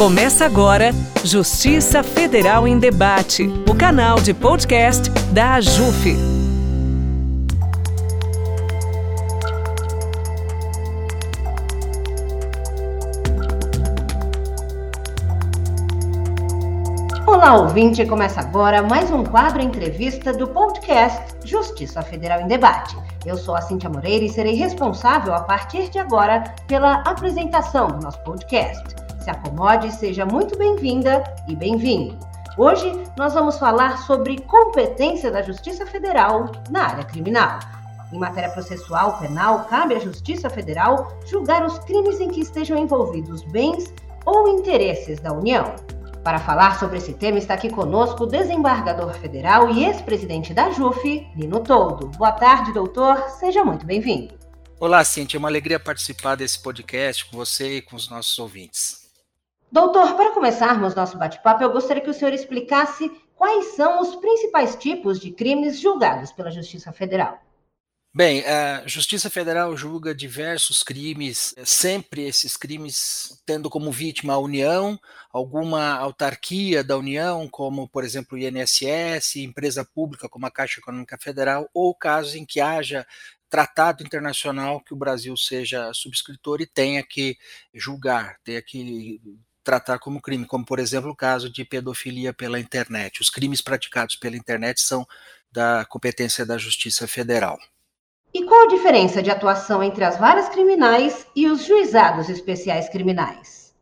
Começa agora Justiça Federal em Debate, o canal de podcast da AJUF. Olá, ouvinte! Começa agora mais um quadro entrevista do podcast Justiça Federal em Debate. Eu sou a Cintia Moreira e serei responsável a partir de agora pela apresentação do nosso podcast. Se e seja muito bem-vinda e bem-vindo. Hoje nós vamos falar sobre competência da Justiça Federal na área criminal. Em matéria processual penal, cabe à Justiça Federal julgar os crimes em que estejam envolvidos bens ou interesses da União. Para falar sobre esse tema, está aqui conosco o desembargador federal e ex-presidente da JUF, Nino Toldo. Boa tarde, doutor. Seja muito bem-vindo. Olá, Cintia. É uma alegria participar desse podcast com você e com os nossos ouvintes. Doutor, para começarmos nosso bate-papo, eu gostaria que o senhor explicasse quais são os principais tipos de crimes julgados pela Justiça Federal. Bem, a Justiça Federal julga diversos crimes, sempre esses crimes tendo como vítima a União, alguma autarquia da União, como, por exemplo, o INSS, empresa pública como a Caixa Econômica Federal, ou casos em que haja tratado internacional que o Brasil seja subscritor e tenha que julgar, tenha que tratar como crime, como por exemplo o caso de pedofilia pela internet. Os crimes praticados pela internet são da competência da Justiça Federal. E qual a diferença de atuação entre as varas criminais e os juizados especiais criminais?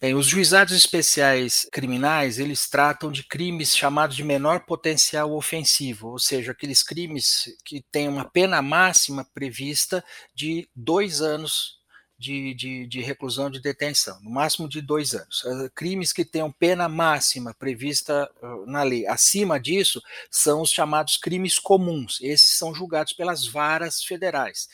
Bem, os juizados especiais criminais, eles tratam de crimes chamados de menor potencial ofensivo, ou seja, aqueles crimes que têm uma pena máxima prevista de dois anos de, de, de, reclusão de detenção, no máximo de dois anos. Eh, crimes que tenham pena máxima prevista na lei acima disso são os chamados crimes comuns. Esses são julgados pelas varas federais,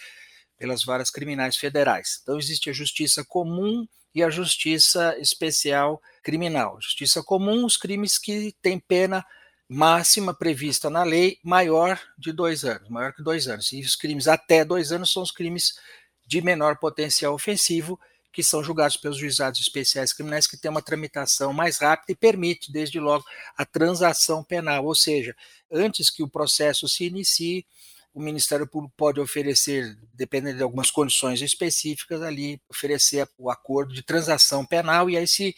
pelas varas criminais federais. Então, existe a justiça comum e a justiça especial criminal. Justiça comum, os crimes que têm pena máxima prevista na lei maior de dois anos, maior que dois anos. E os crimes até dois anos são os crimes de menor potencial ofensivo, que são julgados pelos juizados especiais criminais, que têm uma tramitação mais rápida e permite, desde logo, a transação penal, ou seja, antes que o processo se inicie, o Ministério Público pode oferecer, dependendo de algumas condições específicas, ali oferecer o acordo de transação penal, e aí se,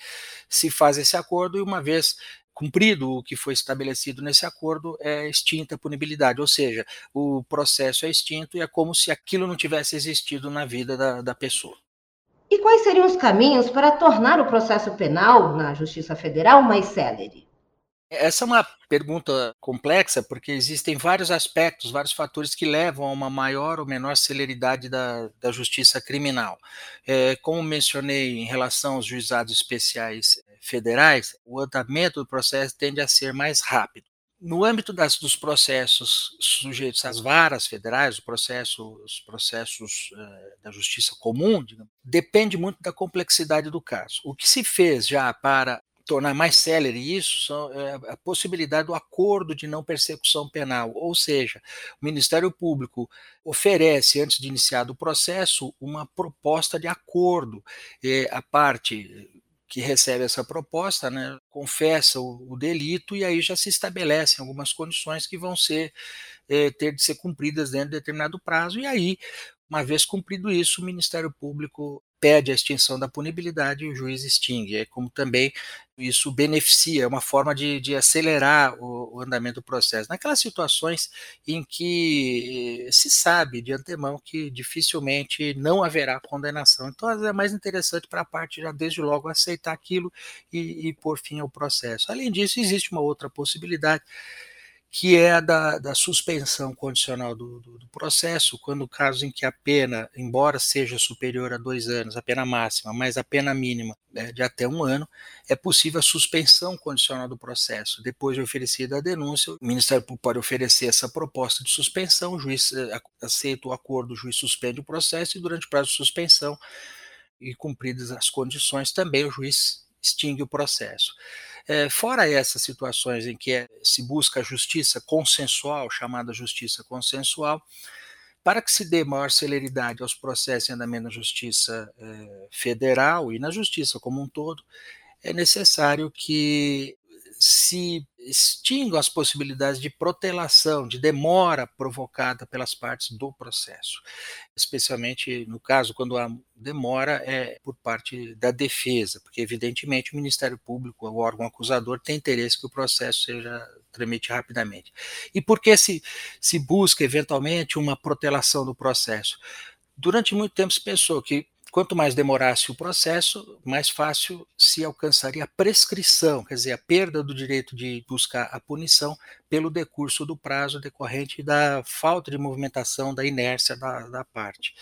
se faz esse acordo, e uma vez cumprido o que foi estabelecido nesse acordo, é extinta a punibilidade, ou seja, o processo é extinto e é como se aquilo não tivesse existido na vida da, da pessoa. E quais seriam os caminhos para tornar o processo penal na Justiça Federal mais célere? Essa é uma pergunta complexa, porque existem vários aspectos, vários fatores que levam a uma maior ou menor celeridade da, da justiça criminal. É, como mencionei em relação aos juizados especiais federais, o andamento do processo tende a ser mais rápido. No âmbito das, dos processos sujeitos às varas federais, processo, os processos uh, da justiça comum, digamos, depende muito da complexidade do caso. O que se fez já para tornar mais célere isso são, é, a possibilidade do acordo de não persecução penal, ou seja, o Ministério Público oferece, antes de iniciar o processo, uma proposta de acordo. A parte que recebe essa proposta, né, confessa o, o, delito e aí já se estabelecem algumas condições que vão ser é, ter de ser cumpridas dentro de determinado prazo e aí, uma vez cumprido isso, o Ministério Público pede a extinção da punibilidade e o juiz extingue. É como também isso beneficia, é uma forma de, de acelerar o, o, andamento do processo. Naquelas situações em que se sabe de antemão que dificilmente não haverá condenação. Então é mais interessante para a parte já desde logo aceitar aquilo e, e pôr fim ao processo. Além disso, existe uma outra possibilidade que é a da, da suspensão condicional do, do, do, processo, quando o caso em que a pena, embora seja superior a dois anos, a pena máxima, mas a pena mínima é de até um ano, é possível a suspensão condicional do processo. Depois de oferecida a denúncia, o Ministério Público pode oferecer essa proposta de suspensão, o juiz eh, aceita o acordo, o juiz suspende o processo e durante o prazo de suspensão e cumpridas as condições, também o juiz extingue o processo. É, fora essas situações em que é, se busca justiça consensual, chamada justiça consensual, para que se dê maior celeridade aos processos em andamento na justiça é, federal e na justiça como um todo, é necessário que se extingam as possibilidades de protelação, de demora provocada pelas partes do processo, especialmente no caso quando a demora é por parte da defesa, porque evidentemente o Ministério Público, o órgão acusador, tem interesse que o processo seja tramite rapidamente. E por que se, se busca eventualmente uma protelação do processo? Durante muito tempo se pensou que quanto mais demorasse o processo, mais fácil se alcançaria a prescrição, quer dizer, a perda do direito de buscar a punição pelo decurso do prazo decorrente da falta de movimentação, da inércia da, da parte.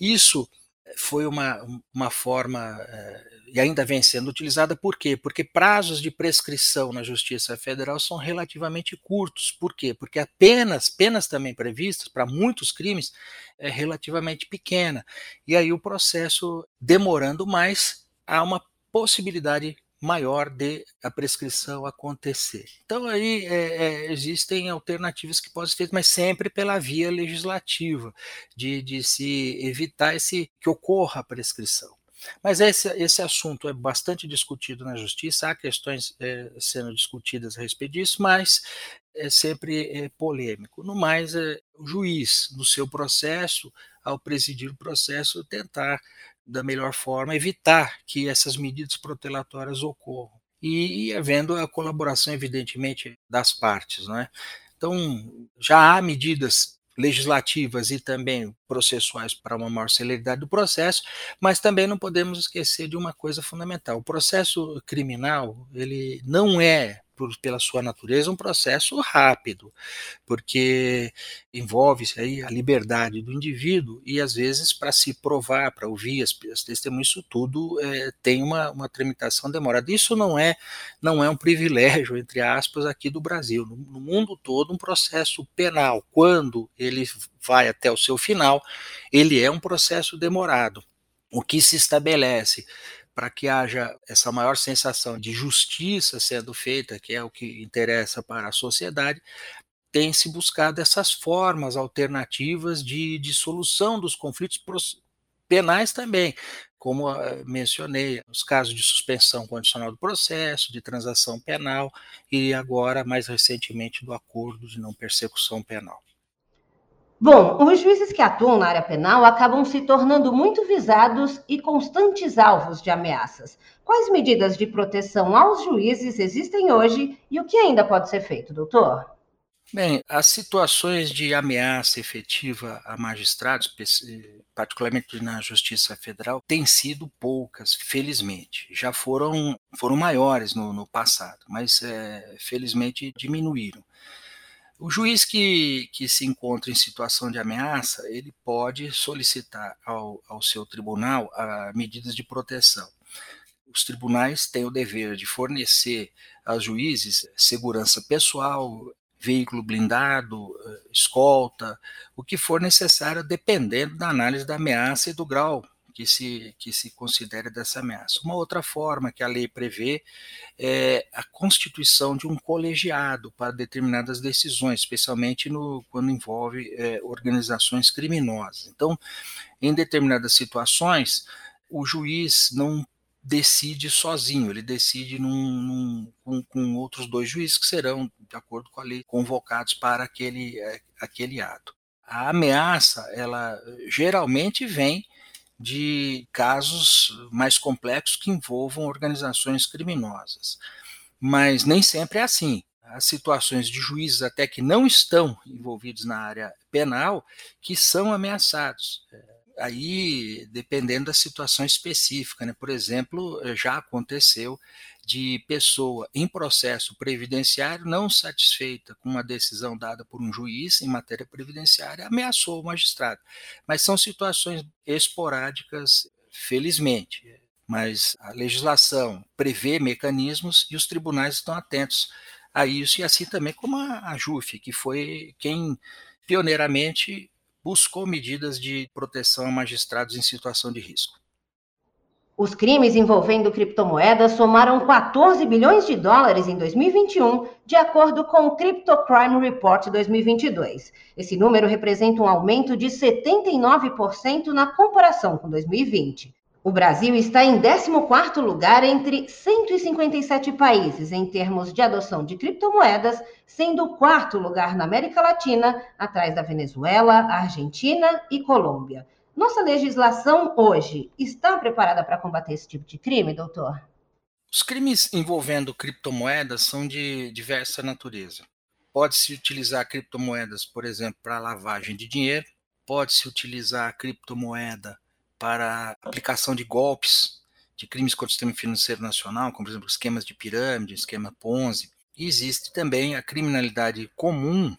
Isso foi uma, uma forma, eh, e ainda vem sendo utilizada, por quê? Porque prazos de prescrição na Justiça Federal são relativamente curtos. Por quê? Porque a penas, penas também previstas para muitos crimes, é relativamente pequena. E aí o processo demorando mais, há uma possibilidade maior de a prescrição acontecer. Então aí é, é, existem alternativas que podem ser feitas, mas sempre pela via legislativa, de, de se evitar esse que ocorra a prescrição. Mas esse, esse assunto é bastante discutido na justiça, há questões é, sendo discutidas a respeito disso, mas é sempre é, polêmico. No mais, é, o juiz, no seu processo, ao presidir o processo, tentar da melhor forma, evitar que essas medidas protelatórias ocorram. E, e havendo a colaboração, evidentemente, das partes. Né? Então, já há medidas legislativas e também processuais para uma maior celeridade do processo, mas também não podemos esquecer de uma coisa fundamental. O processo criminal, ele não é pela sua natureza, um processo rápido, porque envolve aí a liberdade do indivíduo e, às vezes, para se provar, para ouvir as, as testemunhas, isso tudo é, tem uma, uma tramitação demorada. Isso não é, não é um privilégio, entre aspas, aqui do Brasil. No, no mundo todo, um processo penal, quando ele vai até o seu final, ele é um processo demorado. O que se estabelece para que haja essa maior sensação de justiça sendo feita, que é o que interessa para a sociedade, tem se buscado essas formas alternativas de, de solução dos conflitos penais também, como uh, mencionei, os casos de suspensão condicional do processo, de transação penal e agora, mais recentemente, do acordo de não persecução penal. Bom, os juízes que atuam na área penal acabam se tornando muito visados e constantes alvos de ameaças. Quais medidas de proteção aos juízes existem hoje e o que ainda pode ser feito, doutor? Bem, as situações de ameaça efetiva a magistrados, particularmente na Justiça Federal, têm sido poucas, felizmente. Já foram, foram maiores no, no passado, mas é, felizmente diminuíram. O juiz que, que se encontra em situação de ameaça, ele pode solicitar ao, ao seu tribunal a, medidas de proteção. Os tribunais têm o dever de fornecer aos juízes segurança pessoal, veículo blindado, eh, escolta, o que for necessário, dependendo da análise da ameaça e do grau que se, que se considere dessa ameaça. Uma outra forma que a lei prevê é a constituição de um colegiado para determinadas decisões, especialmente no, quando envolve é, organizações criminosas. Então, em determinadas situações, o juiz não decide sozinho, ele decide num, num, com, com, outros dois juízes que serão, de acordo com a lei, convocados para aquele, é, aquele ato. A ameaça, ela geralmente vem de casos mais complexos que envolvam organizações criminosas. Mas nem sempre é assim. Há situações de juízes até que não estão envolvidos na área penal que são ameaçados. Aí, dependendo da situação específica, né? por exemplo, já aconteceu de pessoa em processo previdenciário não satisfeita com uma decisão dada por um juiz em matéria previdenciária ameaçou o magistrado. Mas são situações esporádicas, felizmente. Mas a legislação prevê mecanismos e os tribunais estão atentos a isso, e assim também como a, a JUF, que foi quem pioneiramente buscou medidas de proteção a magistrados em situação de risco. Os crimes envolvendo criptomoedas somaram 14 bilhões de dólares em 2021, de acordo com o Crypto Crime Report 2022. Esse número representa um aumento de 79% na comparação com 2020. O Brasil está em 14º lugar entre 157 países em termos de adoção de criptomoedas, sendo o quarto lugar na América Latina, atrás da Venezuela, Argentina e Colômbia. Nossa legislação hoje está preparada para combater esse tipo de crime, doutor? Os crimes envolvendo criptomoedas são de diversa natureza. Pode-se utilizar criptomoedas, por exemplo, para lavagem de dinheiro, pode-se utilizar criptomoeda para aplicação de golpes, de crimes contra o sistema financeiro nacional, como, por exemplo, esquemas de pirâmide, esquema Ponzi. Existe também a criminalidade comum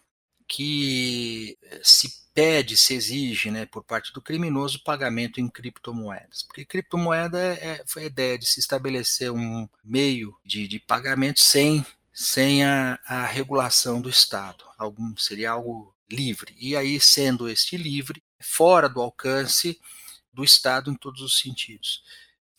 que eh, se pede, se exige, né, por parte do criminoso, pagamento em criptomoedas. Porque criptomoeda é, foi a ideia de se estabelecer um meio de, de pagamento sem, sem a, a regulação do Estado. Algum, seria algo livre. E aí, sendo este livre, fora do alcance do Estado em todos os sentidos.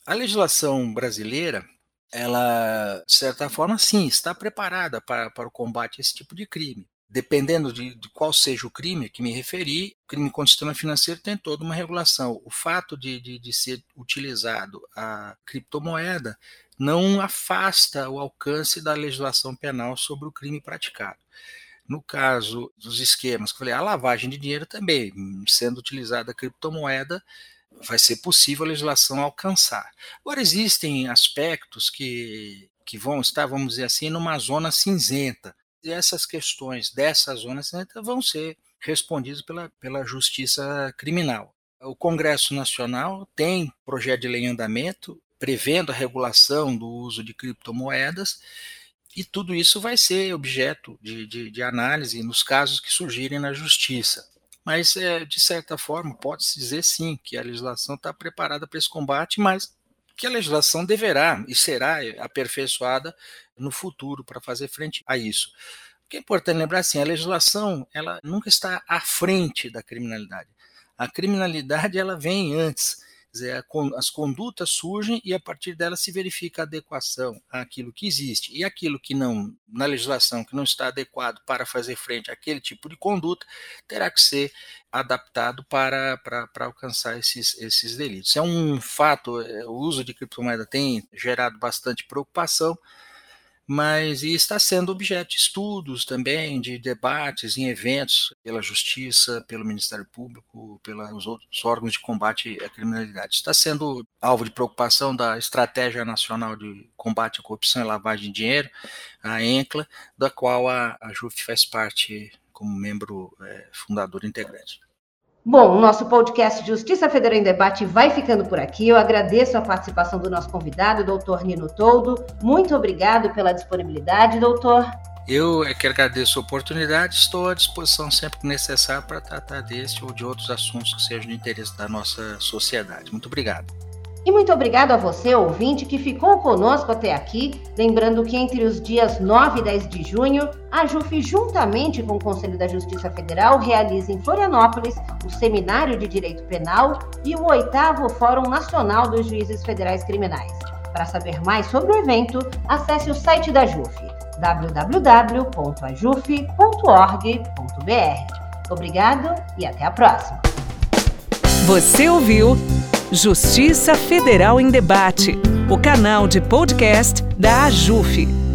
A legislação brasileira, ela, de certa forma, sim, está preparada para, para o combate a esse tipo de crime. Dependendo de, de qual seja o crime que me referi, o crime contra o sistema financeiro tem toda uma regulação. O fato de, de, de ser utilizado a criptomoeda não afasta o alcance da legislação penal sobre o crime praticado. No caso dos esquemas, que eu falei, a lavagem de dinheiro também, sendo utilizada a criptomoeda, vai ser possível a legislação alcançar. Agora, existem aspectos que, que vão estar, vamos dizer assim, numa zona cinzenta. E essas questões dessa zona cinzenta vão ser respondidas pela, pela justiça criminal. O Congresso Nacional tem projeto de lei em andamento prevendo a regulação do uso de criptomoedas, e tudo isso vai ser objeto de, de, de análise nos casos que surgirem na justiça. Mas, é, de certa forma, pode-se dizer sim que a legislação está preparada para esse combate, mas que a legislação deverá e será aperfeiçoada no futuro para fazer frente a isso. O que é importante lembrar assim, a legislação ela nunca está à frente da criminalidade. A criminalidade ela vem antes dizer, as condutas surgem e a partir delas se verifica a adequação àquilo que existe. E aquilo que não, na legislação, que não está adequado para fazer frente àquele tipo de conduta, terá que ser adaptado para, para, para alcançar esses, esses delitos. É um fato, é, o uso de criptomoeda tem gerado bastante preocupação, mas e está sendo objeto de estudos também, de debates em eventos pela Justiça, pelo Ministério Público, pelos outros órgãos de combate à criminalidade. Está sendo alvo de preocupação da Estratégia Nacional de Combate à Corrupção e Lavagem de Dinheiro, a ENCLA, da qual a, a JUF faz parte como membro é, fundador integrante. Bom, o nosso podcast Justiça Federal em Debate vai ficando por aqui. Eu agradeço a participação do nosso convidado, doutor Nino Toldo. Muito obrigado pela disponibilidade, doutor. Eu é que agradeço a oportunidade, estou à disposição sempre que necessário para tratar deste ou de outros assuntos que sejam de interesse da nossa sociedade. Muito obrigado. E muito obrigado a você, ouvinte, que ficou conosco até aqui. Lembrando que entre os dias 9 e 10 de junho, a JUF, juntamente com o Conselho da Justiça Federal, realiza em Florianópolis o Seminário de Direito Penal e o oitavo Fórum Nacional dos Juízes Federais Criminais. Para saber mais sobre o evento, acesse o site da JUF, www.ajuf.org.br. Obrigado e até a próxima. Você ouviu Justiça Federal em Debate, o canal de podcast da AJUF.